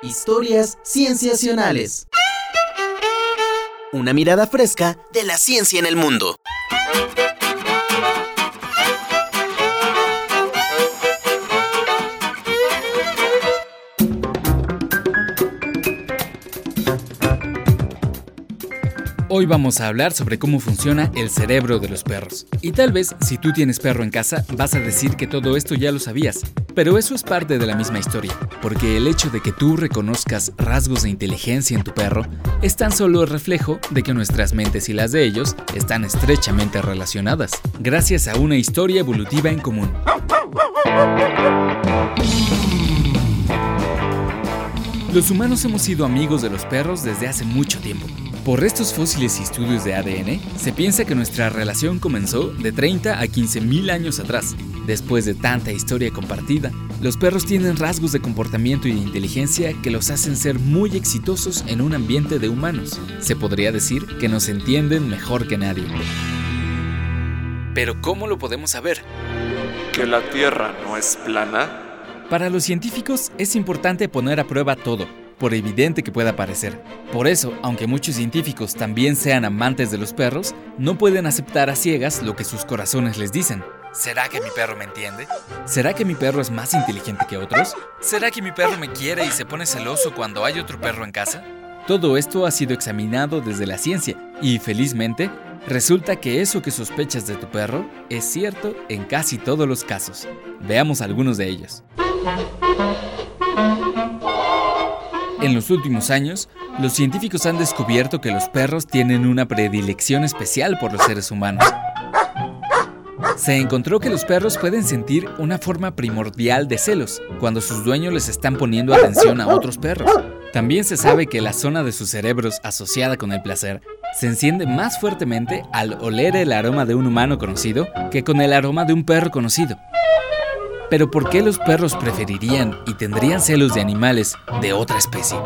Historias cienciacionales. Una mirada fresca de la ciencia en el mundo. Hoy vamos a hablar sobre cómo funciona el cerebro de los perros. Y tal vez, si tú tienes perro en casa, vas a decir que todo esto ya lo sabías. Pero eso es parte de la misma historia, porque el hecho de que tú reconozcas rasgos de inteligencia en tu perro es tan solo el reflejo de que nuestras mentes y las de ellos están estrechamente relacionadas, gracias a una historia evolutiva en común. Los humanos hemos sido amigos de los perros desde hace mucho tiempo. Por restos fósiles y estudios de ADN, se piensa que nuestra relación comenzó de 30 a 15 mil años atrás. Después de tanta historia compartida, los perros tienen rasgos de comportamiento y de inteligencia que los hacen ser muy exitosos en un ambiente de humanos. Se podría decir que nos entienden mejor que nadie. Pero ¿cómo lo podemos saber? ¿Que la Tierra no es plana? Para los científicos es importante poner a prueba todo, por evidente que pueda parecer. Por eso, aunque muchos científicos también sean amantes de los perros, no pueden aceptar a ciegas lo que sus corazones les dicen. ¿Será que mi perro me entiende? ¿Será que mi perro es más inteligente que otros? ¿Será que mi perro me quiere y se pone celoso cuando hay otro perro en casa? Todo esto ha sido examinado desde la ciencia y felizmente resulta que eso que sospechas de tu perro es cierto en casi todos los casos. Veamos algunos de ellos. En los últimos años, los científicos han descubierto que los perros tienen una predilección especial por los seres humanos. Se encontró que los perros pueden sentir una forma primordial de celos cuando sus dueños les están poniendo atención a otros perros. También se sabe que la zona de sus cerebros asociada con el placer se enciende más fuertemente al oler el aroma de un humano conocido que con el aroma de un perro conocido. Pero ¿por qué los perros preferirían y tendrían celos de animales de otra especie?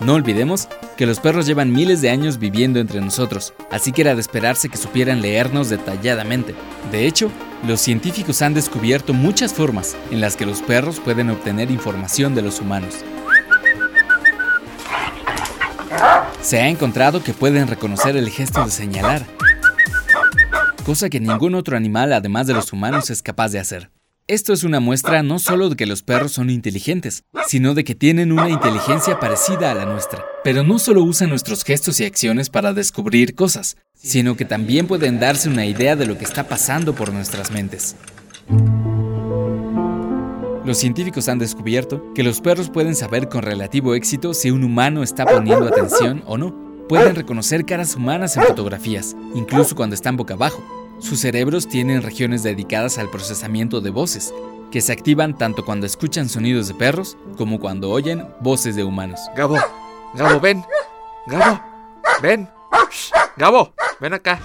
No olvidemos que los perros llevan miles de años viviendo entre nosotros, así que era de esperarse que supieran leernos detalladamente. De hecho, los científicos han descubierto muchas formas en las que los perros pueden obtener información de los humanos. Se ha encontrado que pueden reconocer el gesto de señalar, cosa que ningún otro animal además de los humanos es capaz de hacer. Esto es una muestra no solo de que los perros son inteligentes, sino de que tienen una inteligencia parecida a la nuestra. Pero no solo usan nuestros gestos y acciones para descubrir cosas, sino que también pueden darse una idea de lo que está pasando por nuestras mentes. Los científicos han descubierto que los perros pueden saber con relativo éxito si un humano está poniendo atención o no. Pueden reconocer caras humanas en fotografías, incluso cuando están boca abajo, sus cerebros tienen regiones dedicadas al procesamiento de voces, que se activan tanto cuando escuchan sonidos de perros como cuando oyen voces de humanos. Gabo, Gabo, ven. Gabo, ven. Gabo, ven acá.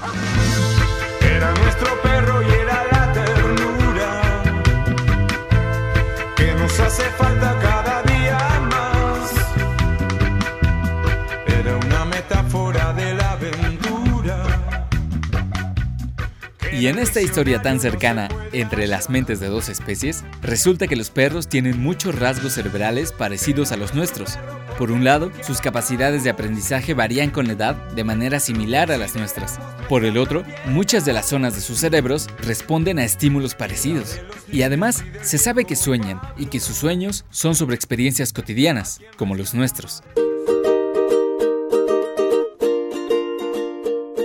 Y en esta historia tan cercana entre las mentes de dos especies, resulta que los perros tienen muchos rasgos cerebrales parecidos a los nuestros. Por un lado, sus capacidades de aprendizaje varían con la edad de manera similar a las nuestras. Por el otro, muchas de las zonas de sus cerebros responden a estímulos parecidos. Y además, se sabe que sueñan y que sus sueños son sobre experiencias cotidianas, como los nuestros.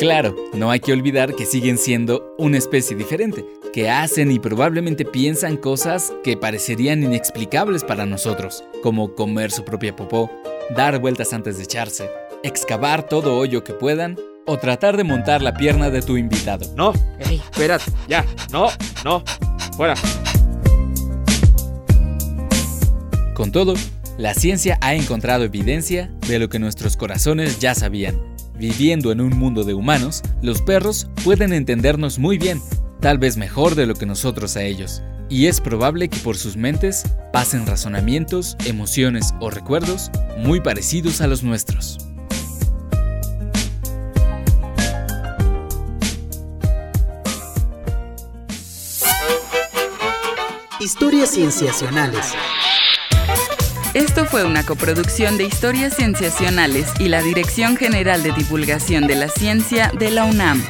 Claro, no hay que olvidar que siguen siendo una especie diferente, que hacen y probablemente piensan cosas que parecerían inexplicables para nosotros, como comer su propia popó, dar vueltas antes de echarse, excavar todo hoyo que puedan o tratar de montar la pierna de tu invitado. No, ey, espérate, ya, no, no, fuera. Con todo, la ciencia ha encontrado evidencia de lo que nuestros corazones ya sabían. Viviendo en un mundo de humanos, los perros pueden entendernos muy bien, tal vez mejor de lo que nosotros a ellos. Y es probable que por sus mentes pasen razonamientos, emociones o recuerdos muy parecidos a los nuestros. Historias cienciacionales. Esto fue una coproducción de Historias Cienciacionales y la Dirección General de Divulgación de la Ciencia de la UNAM.